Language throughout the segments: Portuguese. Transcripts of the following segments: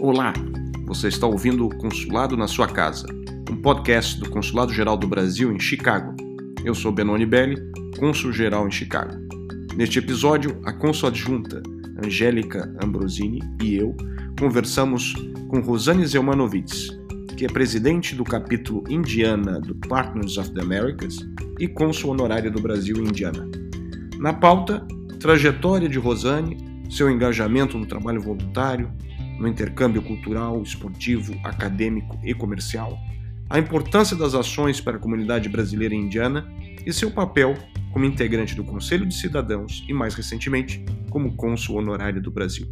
Olá, você está ouvindo o Consulado na Sua Casa, um podcast do Consulado Geral do Brasil em Chicago. Eu sou Benoni Belli, cônsul geral em Chicago. Neste episódio, a cônsul adjunta, Angélica Ambrosini, e eu conversamos com Rosane Zelmanovitz, que é presidente do capítulo Indiana do Partners of the Americas e cônsul honorária do Brasil em Indiana. Na pauta, trajetória de Rosane, seu engajamento no trabalho voluntário, no intercâmbio cultural, esportivo, acadêmico e comercial, a importância das ações para a comunidade brasileira e indiana e seu papel como integrante do Conselho de Cidadãos e, mais recentemente, como cônsul honorário do Brasil.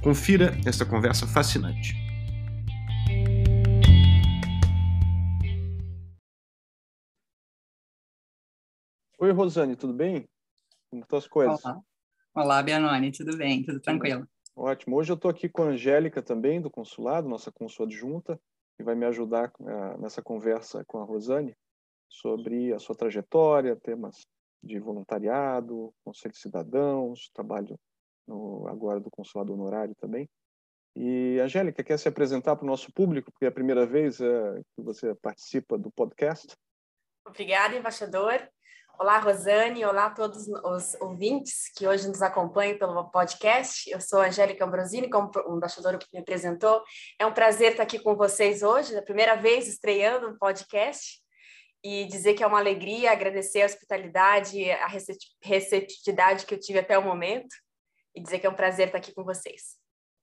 Confira esta conversa fascinante. Oi, Rosane, tudo bem? Como estão as coisas? Olá, Olá Bianone, tudo bem? Tudo tranquilo? Ótimo. Hoje eu estou aqui com a Angélica também, do consulado, nossa consul adjunta, que vai me ajudar uh, nessa conversa com a Rosane sobre a sua trajetória, temas de voluntariado, conselho de cidadãos, trabalho no, agora do consulado honorário também. E Angélica, quer se apresentar para o nosso público, porque é a primeira vez uh, que você participa do podcast? Obrigada, embaixador. Olá, Rosane. Olá a todos os ouvintes que hoje nos acompanham pelo podcast. Eu sou a Angélica Ambrosini, como o embaixador me apresentou. É um prazer estar aqui com vocês hoje, a primeira vez estreando um podcast, e dizer que é uma alegria, agradecer a hospitalidade, a receptividade que eu tive até o momento, e dizer que é um prazer estar aqui com vocês.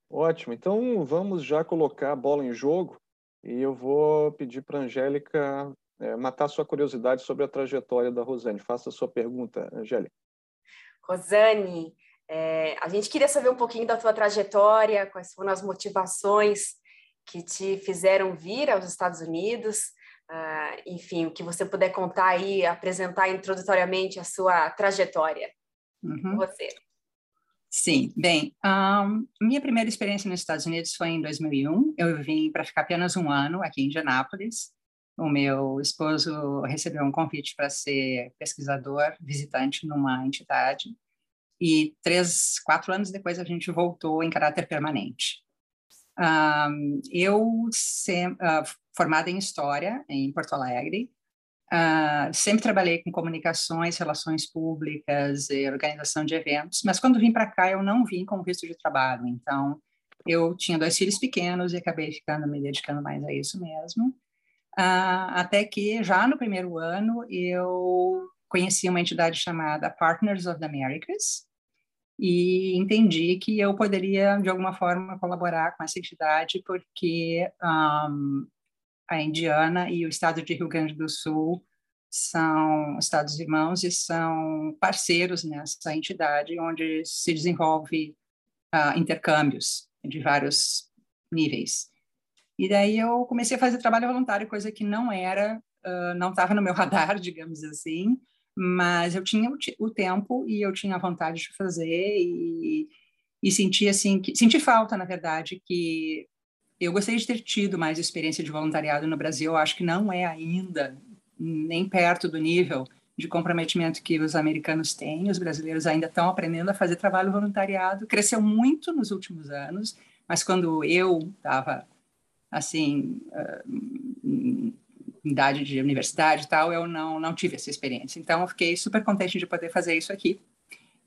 Ótimo. Então, vamos já colocar a bola em jogo, e eu vou pedir para a Angélica é, matar sua curiosidade sobre a trajetória da Rosane. Faça a sua pergunta, Angélica. Rosane, é, a gente queria saber um pouquinho da tua trajetória, quais foram as motivações que te fizeram vir aos Estados Unidos, uh, enfim, o que você puder contar aí, apresentar introdutoriamente a sua trajetória. Uhum. Você. Sim, bem, um, minha primeira experiência nos Estados Unidos foi em 2001. Eu vim para ficar apenas um ano aqui em Indianápolis o meu esposo recebeu um convite para ser pesquisador visitante numa entidade e três, quatro anos depois a gente voltou em caráter permanente. Um, eu, sem, uh, formada em História em Porto Alegre, uh, sempre trabalhei com comunicações, relações públicas e organização de eventos, mas quando vim para cá eu não vim com visto de trabalho, então eu tinha dois filhos pequenos e acabei ficando me dedicando mais a isso mesmo. Uh, até que já no primeiro ano eu conheci uma entidade chamada Partners of the Americas e entendi que eu poderia de alguma forma colaborar com essa entidade porque um, a Indiana e o estado de Rio Grande do Sul são estados irmãos e são parceiros nessa entidade onde se desenvolve uh, intercâmbios de vários níveis. E daí eu comecei a fazer trabalho voluntário, coisa que não era, uh, não estava no meu radar, digamos assim, mas eu tinha o, o, tempo e eu tinha a vontade de fazer e, e senti assim, que, senti falta, na verdade, que eu gostaria de ter tido mais experiência de voluntariado no Brasil, eu acho que não é ainda nem perto do nível de comprometimento que os americanos têm, os brasileiros ainda estão aprendendo a fazer trabalho voluntariado, cresceu muito nos últimos anos, mas quando eu estava assim, uh, idade de universidade e tal, eu não, não tive essa experiência. Então, eu fiquei super contente de poder fazer isso aqui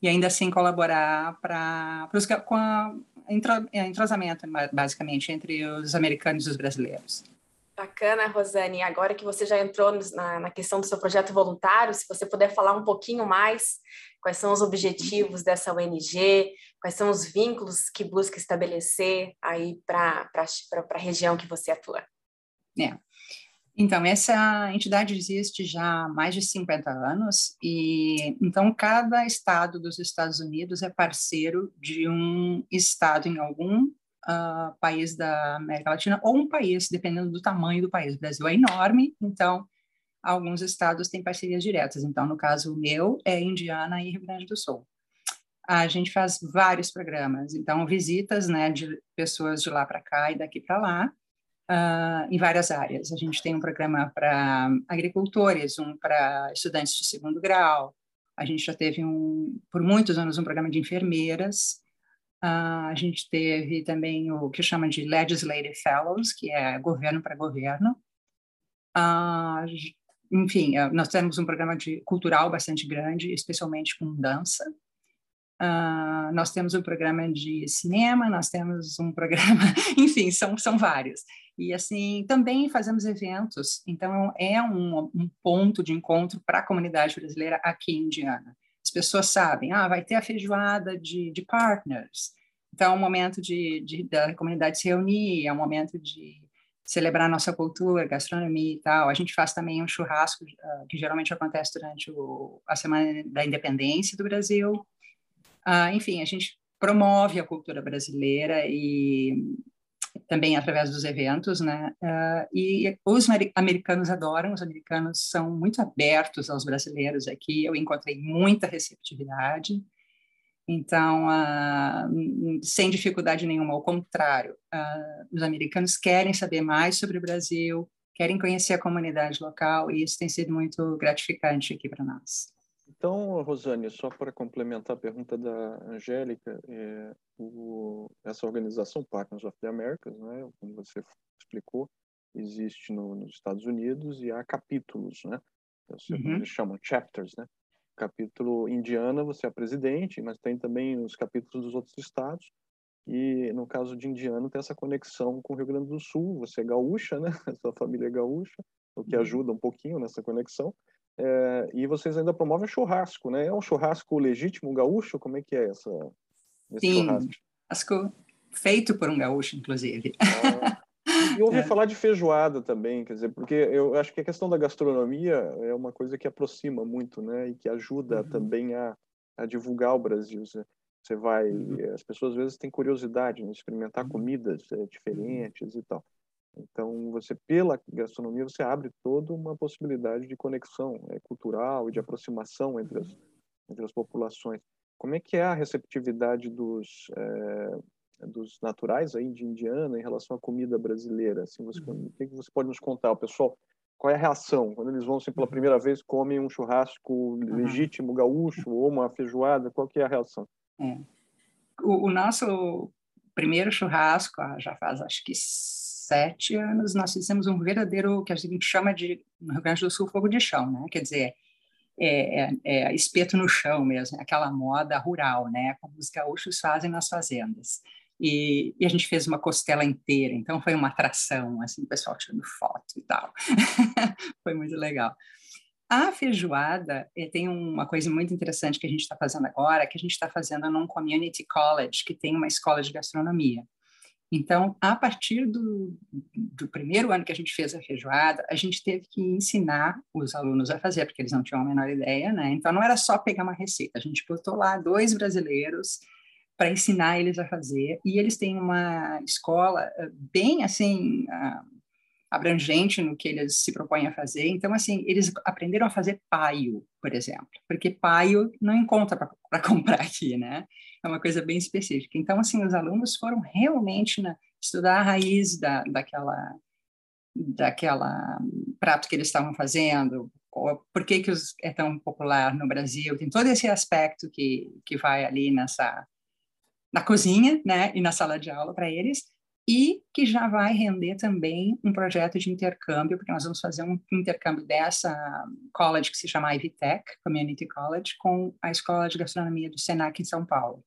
e ainda assim colaborar para com a entrosamento, basicamente, entre os americanos e os brasileiros. Bacana, Rosane. Agora que você já entrou na, na, questão do seu projeto voluntário, se você puder falar um pouquinho mais, quais são os objetivos dessa ONG, quais são os vínculos que busca estabelecer aí para a região que você atua. É. Então, essa entidade existe já há mais de 50 anos e então cada estado dos Estados Unidos é parceiro de um estado em algum uh, país da América Latina ou um país, dependendo do tamanho do país. O Brasil é enorme, então alguns estados têm parcerias diretas. Então, no caso meu, é Indiana e Rio Grande do Sul. A gente faz vários programas, então visitas, né, de pessoas de lá para cá e daqui para lá, uh, em várias áreas. A gente tem um programa para agricultores, um para estudantes de segundo grau. A gente já teve um, por muitos anos, um programa de enfermeiras Uh, a gente teve também o que chama de Legislative Fellows, que é governo para governo. Uh, enfim, uh, nós temos um programa de cultural bastante grande, especialmente com dança. nós temos um programa de cinema, nós temos um programa, enfim, são, são vários. E assim, também fazemos eventos, então é um, um ponto de encontro para a comunidade brasileira aqui em Indiana pessoas sabem, ah, vai ter a feijoada de, de partners, então é um momento de, de, da comunidade se reunir, é um momento de celebrar nossa cultura, gastronomia e tal. A gente faz também um churrasco, uh, que geralmente acontece durante o, a Semana da Independência do Brasil. Uh, enfim, a gente promove a cultura brasileira e também através dos eventos, né? Uh, e os americanos adoram, os americanos são muito abertos aos brasileiros aqui. Eu encontrei muita receptividade, então, uh, sem dificuldade nenhuma, ao contrário, uh, os americanos querem saber mais sobre o Brasil, querem conhecer a comunidade local e isso tem sido muito gratificante aqui para nós. Então, Rosane, só para complementar a pergunta da Angélica, é, o, essa organização Partners of the Americas, né, como você explicou, existe no, nos Estados Unidos e há capítulos, né? Uhum. Eles chamam chapters, né? Capítulo Indiana, você é presidente, mas tem também os capítulos dos outros estados. E no caso de Indiana, tem essa conexão com o Rio Grande do Sul. Você é gaúcha, né? Sua família é gaúcha, o que uhum. ajuda um pouquinho nessa conexão. É, e vocês ainda promovem churrasco, né? É um churrasco legítimo gaúcho? Como é que é essa, Sim, churrasco? feito por um gaúcho, inclusive. Ah, e ouvi é. falar de feijoada também, quer dizer, porque eu acho que a questão da gastronomia é uma coisa que aproxima muito, né? E que ajuda uhum. também a, a divulgar o Brasil. Você vai, uhum. as pessoas às vezes têm curiosidade em né? experimentar uhum. comidas é, diferentes e tal. Então, você pela gastronomia você abre toda uma possibilidade de conexão é, cultural e de aproximação entre as entre as populações. Como é que é a receptividade dos é, dos naturais aí de Indiana em relação à comida brasileira? Assim, você, uhum. o que você pode nos contar, o pessoal? Qual é a reação quando eles vão assim, pela primeira vez comem um churrasco uhum. legítimo gaúcho ou uma feijoada? Qual que é a reação? É. O, o nosso primeiro churrasco já faz acho que sete anos, nós fizemos um verdadeiro, que a gente chama de, no Rio Grande do Sul, fogo de chão, né? Quer dizer, é, é, é espeto no chão mesmo, aquela moda rural, né? Como os gaúchos fazem nas fazendas. E, e, a gente fez uma costela inteira, então foi uma atração, assim, o pessoal tirando foto e tal. foi muito legal. A feijoada eh, tem uma coisa muito interessante que a gente está fazendo agora, que a gente está fazendo num community college, que tem uma escola de gastronomia. Então, a partir do, do, primeiro ano que a gente fez a feijoada, a gente teve que ensinar os alunos a fazer, porque eles não tinham a menor ideia, né? Então, não era só pegar uma receita, a gente botou lá dois brasileiros para ensinar eles a fazer, e eles têm uma escola eh, bem, assim, uh, abrangente no que eles se propõem a fazer. Então, assim, eles aprenderam a fazer paio, por exemplo, porque paio não encontra para comprar aqui, né? É uma coisa bem específica. Então, assim, os alunos foram realmente na, estudar a raiz da, daquela daquela prato que eles estavam fazendo, por que que os, é tão popular no Brasil, tem todo esse aspecto que que vai ali nessa na cozinha, né, e na sala de aula para eles, e que já vai render também um projeto de intercâmbio, porque nós vamos fazer um intercâmbio dessa college que se chama Ivy Tech, Community College, com a Escola de Gastronomia do Senac em São Paulo.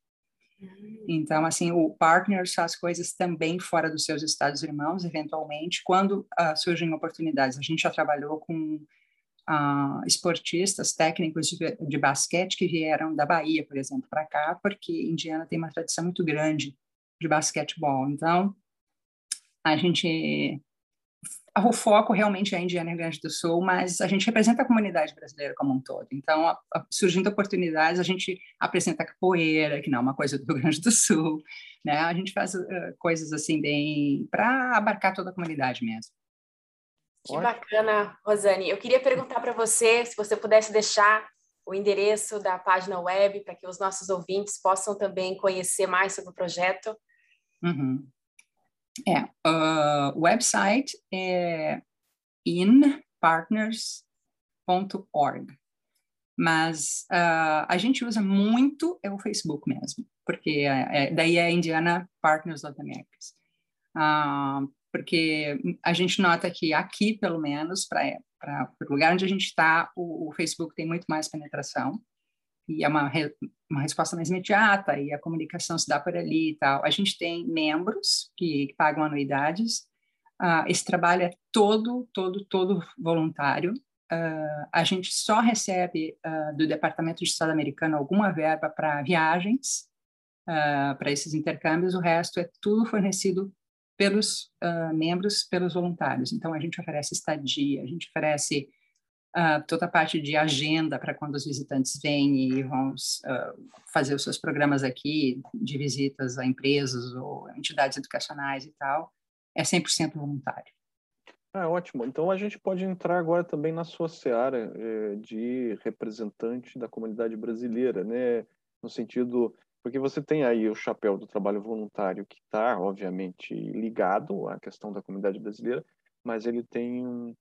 Hum. Então, assim, o Partners faz coisas também fora dos seus estados irmãos, eventualmente, quando uh, surgem oportunidades. A gente já trabalhou com uh, esportistas, técnicos de, de basquete que vieram da Bahia, por exemplo, para cá, porque Indiana tem uma tradição muito grande de basquetebol. Então, a gente o foco realmente é Indiana e Rio Grande do Sul, mas a gente representa a comunidade brasileira como um todo. Então, a, a, surgindo oportunidades, a gente apresenta capoeira, que não é uma coisa do Rio Grande do Sul, né? A gente faz uh, coisas assim bem para abarcar toda a comunidade mesmo. Que bacana, Rosane. Eu queria perguntar para você se você pudesse deixar o endereço da página web para que os nossos ouvintes possam também conhecer mais sobre o projeto. Uhum. É, uh, website é inpartners.org. mas uh, a gente usa muito é o Facebook mesmo, porque é, daí é Indiana Partners of the Americas. Uh, porque a gente nota que aqui, pelo menos, para o lugar onde a gente está, o, o, Facebook tem muito mais penetração e é uma, re, uma resposta mais imediata e a comunicação se dá por ali e tal. A gente tem membros que, que pagam anuidades. Uh, esse trabalho é todo, todo, todo voluntário. Uh, a gente só recebe uh, do Departamento de Estado americano alguma verba para viagens, para esses intercâmbios. O resto é tudo fornecido pelos membros, pelos voluntários. Então, a gente oferece estadia, a gente oferece uh, toda a parte de agenda para quando os visitantes vêm e vão uh, fazer os seus programas aqui, de visitas a empresas ou entidades educacionais e tal. É 100% voluntário. Ah, ótimo. Então, a gente pode entrar agora também na sua seara eh, de representante da comunidade brasileira, né? no sentido porque você tem aí o chapéu do trabalho voluntário que está, obviamente, ligado à questão da comunidade brasileira, mas ele tem um,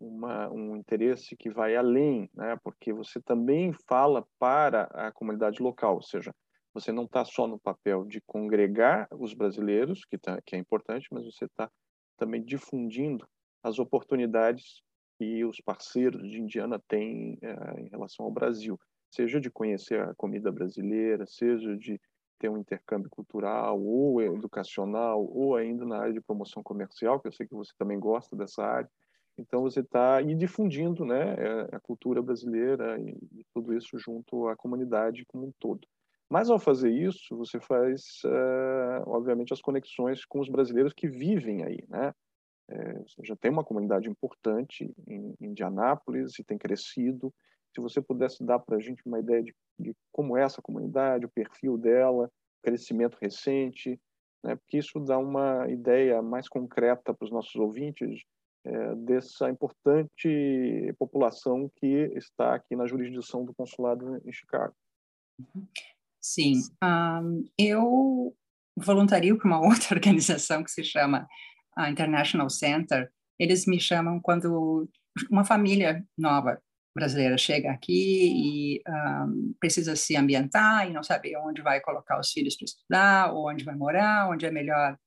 uma, um interesse que vai além, né? porque você também fala para a comunidade local, ou seja, você não está só no papel de congregar os brasileiros, que, tá, que é importante, mas você está também difundindo as oportunidades que os parceiros de Indiana têm eh, em relação ao Brasil seja de conhecer a comida brasileira, seja de ter um intercâmbio cultural ou educacional, ou ainda na área de promoção comercial, que eu sei que você também gosta dessa área. Então você está aí difundindo, né, é, a cultura brasileira e, e, tudo isso junto à comunidade como um todo. Mas ao fazer isso, você faz, uh, obviamente, as conexões com os brasileiros que vivem aí, né? É, já tem uma comunidade importante em Indianápolis e tem crescido se você pudesse dar para a gente uma ideia de, de, como é essa comunidade, o perfil dela, crescimento recente, né? porque isso dá uma ideia mais concreta para os nossos ouvintes é, dessa importante população que está aqui na jurisdição do consulado em Chicago. Sim, um, eu voluntario para uma outra organização que se chama a International Center. Eles me chamam quando uma família nova brasileira chega aqui e um, precisa se ambientar e não sabe onde vai colocar os filhos para estudar, ou onde vai morar, onde é melhor,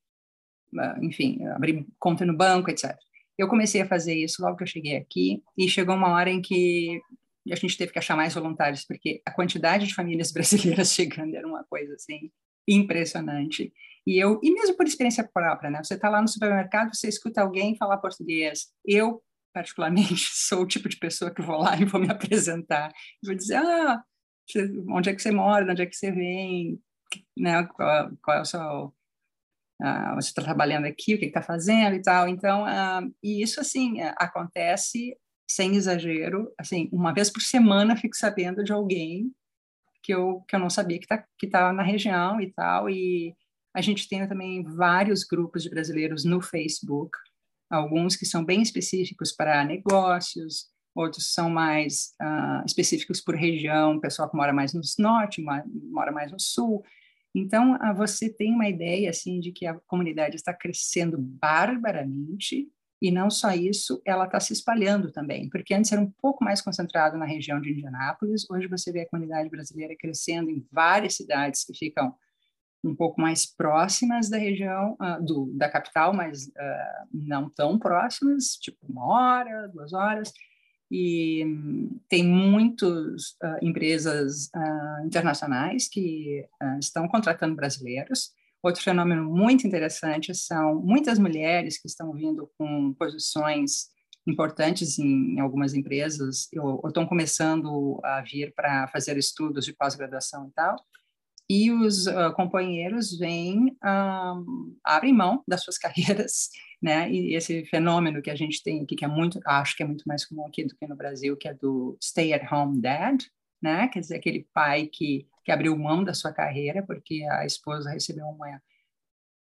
uh, enfim, abrir conta no banco, etc. Eu comecei a fazer isso logo que eu cheguei aqui e chegou uma hora em que a gente teve que achar mais voluntários, porque a quantidade de famílias brasileiras chegando era uma coisa assim impressionante. E eu, e mesmo por experiência própria, né? Você está lá no supermercado, você escuta alguém falar português. Eu particularmente, sou o tipo de pessoa que vou lá e vou me apresentar. Vou dizer, ah, onde é que você mora, de onde é que você vem, né, qual, qual é o seu... Uh, você está trabalhando aqui, o que está fazendo e tal. Então, uh, e isso, assim, uh, acontece sem exagero, assim, uma vez por semana fico sabendo de alguém que eu, que eu não sabia que está que tá na região e tal, e a gente tem também vários grupos de brasileiros no Facebook, alguns que são bem específicos para negócios, outros são mais uh, específicos por região, pessoal que mora mais no norte, mora mais no sul. Então, uh, você tem uma ideia assim de que a comunidade está crescendo barbaramente e não só isso, ela está se espalhando também, porque antes era um pouco mais concentrado na região de Indianápolis, hoje você vê a comunidade brasileira crescendo em várias cidades que ficam um pouco mais próximas da região uh, do, da capital, mas uh, não tão próximas, tipo uma hora, duas horas. E tem muitas uh, empresas internacionais que estão contratando brasileiros. Outro fenômeno muito interessante são muitas mulheres que estão vindo com posições importantes em, em algumas empresas, ou estão começando a vir para fazer estudos de pós-graduação e tal e os uh, companheiros vêm, um, abrem mão das suas carreiras, né? E esse fenômeno que a gente tem aqui, que é muito, acho que é muito mais comum aqui do que no Brasil, que é do stay-at-home dad, né? Quer dizer, aquele pai que, que abriu mão da sua carreira porque a esposa recebeu uma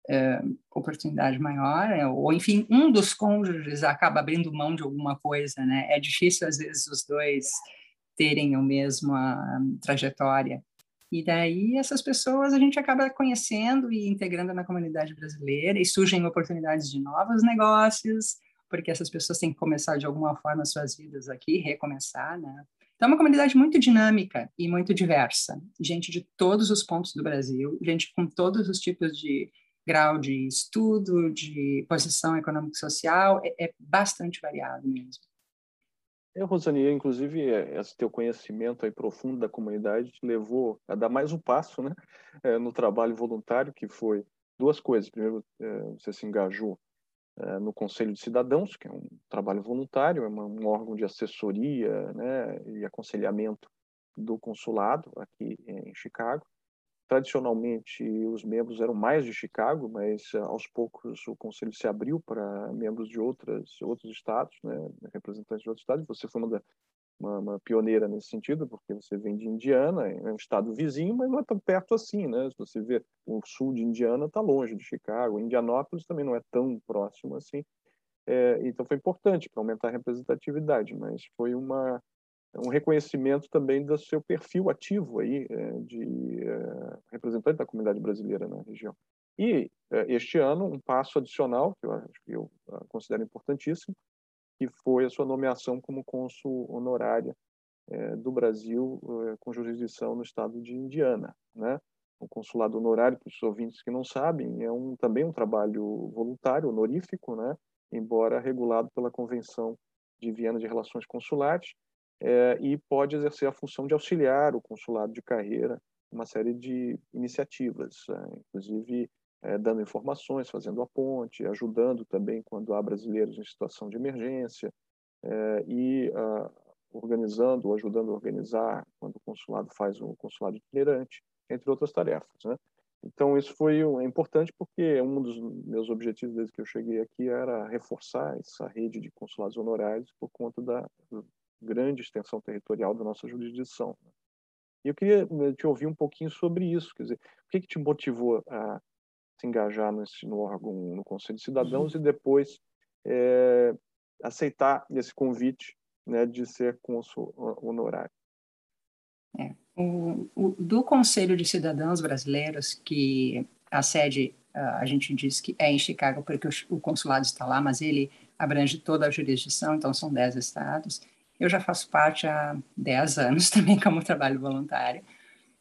uh, oportunidade maior, né? ou enfim, um dos cônjuges acaba abrindo mão de alguma coisa, né? É difícil, às vezes, os dois terem a mesma trajetória. E daí essas pessoas a gente acaba conhecendo e integrando na comunidade brasileira e surgem oportunidades de novos negócios, porque essas pessoas têm que começar de alguma forma suas vidas aqui, recomeçar, né? Então, é uma comunidade muito dinâmica e muito diversa. Gente de todos os pontos do Brasil, gente com todos os tipos de grau de estudo, de posição econômica e social, é, é bastante variado mesmo. Eu, Rosane, inclusive, é, esse teu conhecimento aí profundo da comunidade te levou a dar mais um passo né, é, no trabalho voluntário, que foi duas coisas. Primeiro, é, você se engajou no Conselho de Cidadãos, que é um trabalho voluntário, é um órgão de assessoria né, e aconselhamento do consulado aqui em Chicago. Tradicionalmente, os membros eram mais de Chicago, mas eh, aos poucos o conselho se abriu para membros de outras, outros estados, né, representantes de outros estados. Você foi uma, da, uma, uma, pioneira nesse sentido, porque você vem de Indiana, é um estado vizinho, mas não é tão perto assim. Né? Se você vê, o sul de Indiana está longe de Chicago, Indianópolis também não é tão próximo assim. É, então foi importante para aumentar a representatividade, mas foi uma um reconhecimento também do seu perfil ativo aí é, de é, representante da comunidade brasileira na região. E é, este ano um passo adicional que eu acho que eu considero importantíssimo, que foi a sua nomeação como cônsul honorária do Brasil com jurisdição no estado de Indiana, né? O consulado honorário, para os ouvintes que não sabem, é um, também um trabalho voluntário, honorífico, né? embora regulado pela Convenção de Viena de Relações Consulares, é, e pode exercer a função de auxiliar o consulado de carreira uma série de iniciativas, é, inclusive é, dando informações, fazendo a ponte, ajudando também quando há brasileiros em situação de emergência é, e ah, organizando ou ajudando a organizar quando o consulado faz um consulado itinerante, entre outras tarefas. Né? Então, isso foi é importante porque um dos meus objetivos desde que eu cheguei aqui era reforçar essa rede de consulados honorários por conta da grande extensão territorial da nossa jurisdição. Né? E eu queria né, te ouvir um pouquinho sobre isso, quer dizer, o que, que te motivou a se engajar nesse, no órgão, no Conselho de Cidadãos uhum. e depois é, aceitar esse convite né, de ser cônsul honorário? É, o, o, do Conselho de Cidadãos Brasileiros, que a sede, a gente diz que é em Chicago, porque o, o consulado está lá, mas ele abrange toda a jurisdição, então são dez estados. Eu já faço parte há 10 anos também como trabalho voluntário,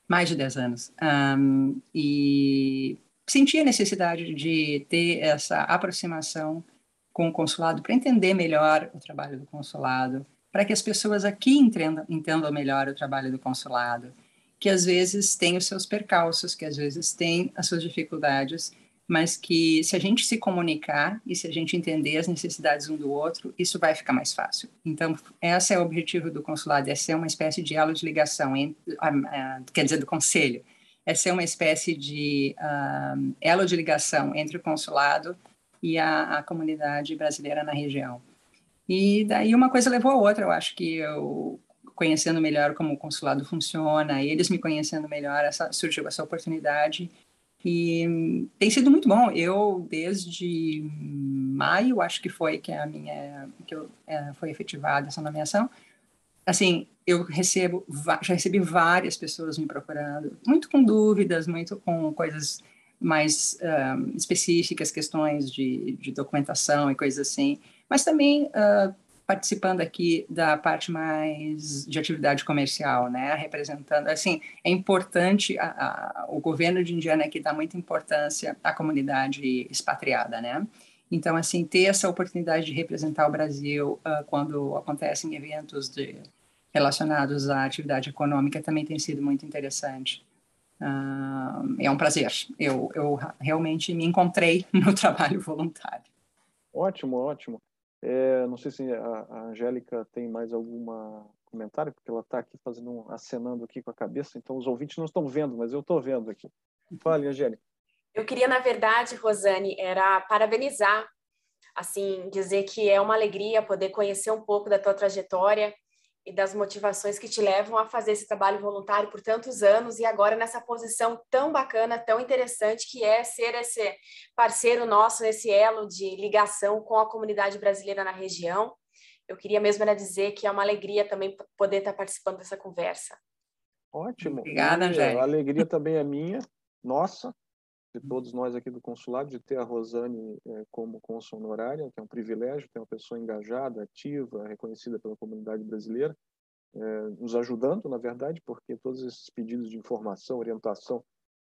mais de 10 anos. Um, e senti a necessidade de ter essa aproximação com o consulado para entender melhor o trabalho do consulado, para que as pessoas aqui entendam, entendam melhor o trabalho do consulado, que às vezes tem os seus percalços, que às vezes tem as suas dificuldades, mas que se a gente se comunicar e se a gente entender as necessidades um do outro, isso vai ficar mais fácil. Então, esse é o objetivo do consulado, é ser uma espécie de elo de ligação, entre, uh, quer dizer, do conselho, é ser uma espécie de uh, elo de ligação entre o consulado e a, a, comunidade brasileira na região. E daí uma coisa levou a outra, eu acho que eu conhecendo melhor como o consulado funciona, eles me conhecendo melhor, essa, surgiu essa oportunidade e tem sido muito bom. Eu, desde maio, acho que foi que a minha que eu, é, foi efetivada essa nomeação. Assim, eu recebo, já recebi várias pessoas me procurando, muito com dúvidas, muito com coisas mais um, específicas, questões de, de, documentação e coisas assim, mas também uh, participando aqui da parte mais de atividade comercial, né, representando, assim, é importante, a, a, o governo de Indiana aqui dá muita importância à comunidade expatriada, né, então, assim, ter essa oportunidade de representar o Brasil uh, quando acontecem eventos de, relacionados à atividade econômica também tem sido muito interessante. Uh, é um prazer. Eu, eu realmente me encontrei no trabalho voluntário. Ótimo, ótimo. É, não sei se a, a Angélica tem mais algum comentário, porque ela está aqui fazendo um, acenando aqui com a cabeça, então os ouvintes não estão vendo, mas eu estou vendo aqui. Fale, Angélica. Eu queria, na verdade, Rosane, era parabenizar, assim, dizer que é uma alegria poder conhecer um pouco da tua trajetória e das motivações que te levam a fazer esse trabalho voluntário por tantos anos e agora nessa posição tão bacana, tão interessante que é ser esse parceiro nosso nesse elo de ligação com a comunidade brasileira na região. Eu queria mesmo era dizer que é uma alegria também poder estar participando dessa conversa. Ótimo. Obrigada, Angélica. A alegria também é minha, nossa, de todos nós aqui do consulado, de ter a Rosane é, como cônsul honorária, que é um privilégio ter uma pessoa engajada, ativa, reconhecida pela comunidade brasileira. é, nos ajudando, na verdade, porque todos esses pedidos de informação, orientação,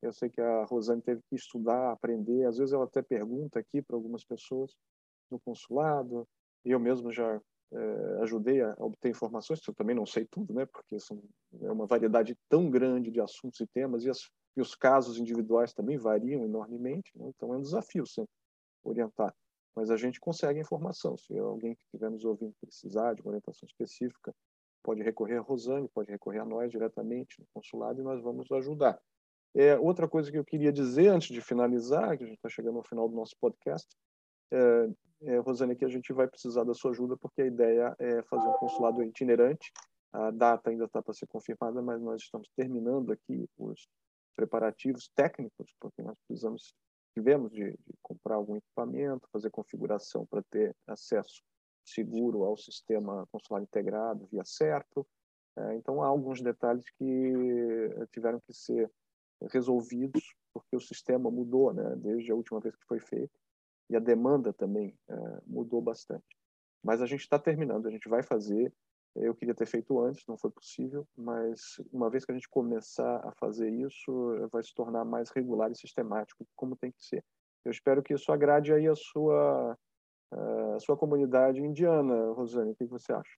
eu sei que a Rosane teve que estudar, aprender. Às vezes ela até pergunta aqui para algumas pessoas no consulado. Eu mesmo já é, ajudei a obter informações. Eu também não sei tudo, né? Porque são, é uma variedade tão grande de assuntos e temas e, as, e os casos individuais também variam enormemente. Né? Então é um desafio sempre orientar. Mas a gente consegue informação. Se alguém que estiver nos ouvindo precisar de uma orientação específica, pode recorrer a Rosane, pode recorrer a nós diretamente no consulado e nós vamos ajudar. É, outra coisa que eu queria dizer antes de finalizar, que a gente está chegando ao final do nosso podcast, é, é, Rosane, que a gente vai precisar da sua ajuda porque a ideia é fazer um consulado itinerante. A data ainda está para ser confirmada, mas nós estamos terminando aqui os preparativos técnicos, porque nós precisamos, tivemos de, de comprar algum equipamento, fazer configuração para ter acesso seguro ao sistema consular integrado via certo. É, então há alguns detalhes que tiveram que ser resolvidos, porque o sistema mudou, né, desde a última vez que foi feito, e a demanda também é, mudou bastante. Mas a gente está terminando, a gente vai fazer. Eu queria ter feito antes, não foi possível, mas uma vez que a gente começar a fazer isso, vai se tornar mais regular e sistemático, como tem que ser. Eu espero que isso agrade aí a sua, a sua comunidade indiana, Rosane. O que você acha?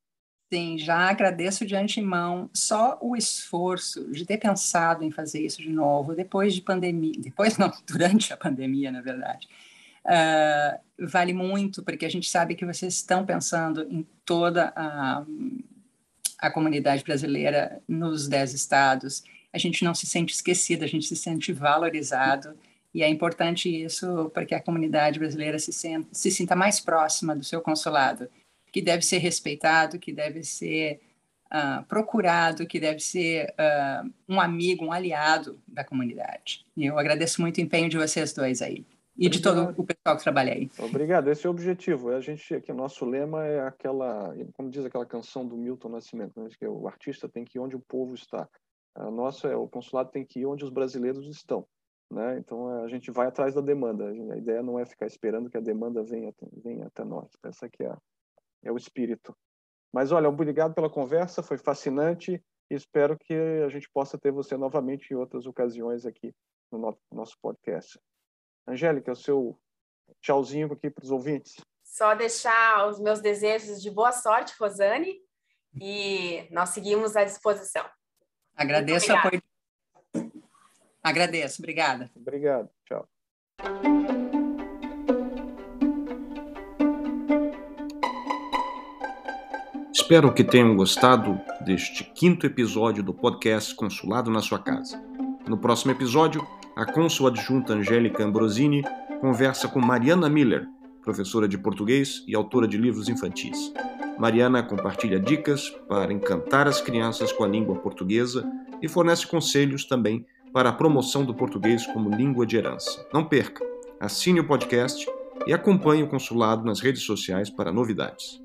Sim, já agradeço de antemão só o esforço de ter pensado em fazer isso de novo depois de pandemia, depois não, durante a pandemia, na verdade. Uh, vale muito, porque a gente sabe que vocês estão pensando em toda a, a comunidade brasileira nos dez estados. A gente não se sente esquecido, a gente se sente valorizado, e é importante isso para que a comunidade brasileira se, senta, se sinta mais próxima do seu consulado que deve ser respeitado, que deve ser uh, procurado, que deve ser uh, um amigo, um aliado da comunidade. E eu agradeço muito o empenho de vocês dois aí. E de todo o pessoal que trabalha aí. Obrigado. Esse é o objetivo. A gente aqui, nosso lema é aquela, como diz aquela canção do Milton Nascimento, né? que o artista tem que ir onde o povo está. A nossa é o consulado tem que ir onde os brasileiros estão. Né? Então a gente vai atrás da demanda. A ideia não é ficar esperando que a demanda venha, venha até nós. Essa que é é o espírito. Mas olha, obrigado pela conversa, foi fascinante e espero que a gente possa ter você novamente em outras ocasiões aqui no nosso podcast. Angélica, o seu tchauzinho aqui para os ouvintes. Só deixar os meus desejos de boa sorte, Rosane, e nós seguimos à disposição. Agradeço o apoio. Agradeço, obrigada. Obrigado, tchau. Espero que tenham gostado deste quinto episódio do podcast Consulado na Sua Casa. No próximo episódio, a cônsul adjunta Angélica Ambrosini conversa com Mariana Miller, professora de português e autora de livros infantis. Mariana compartilha dicas para encantar as crianças com a língua portuguesa e fornece conselhos também para a promoção do português como língua de herança. Não perca, assine o podcast e acompanhe o consulado nas redes sociais para novidades.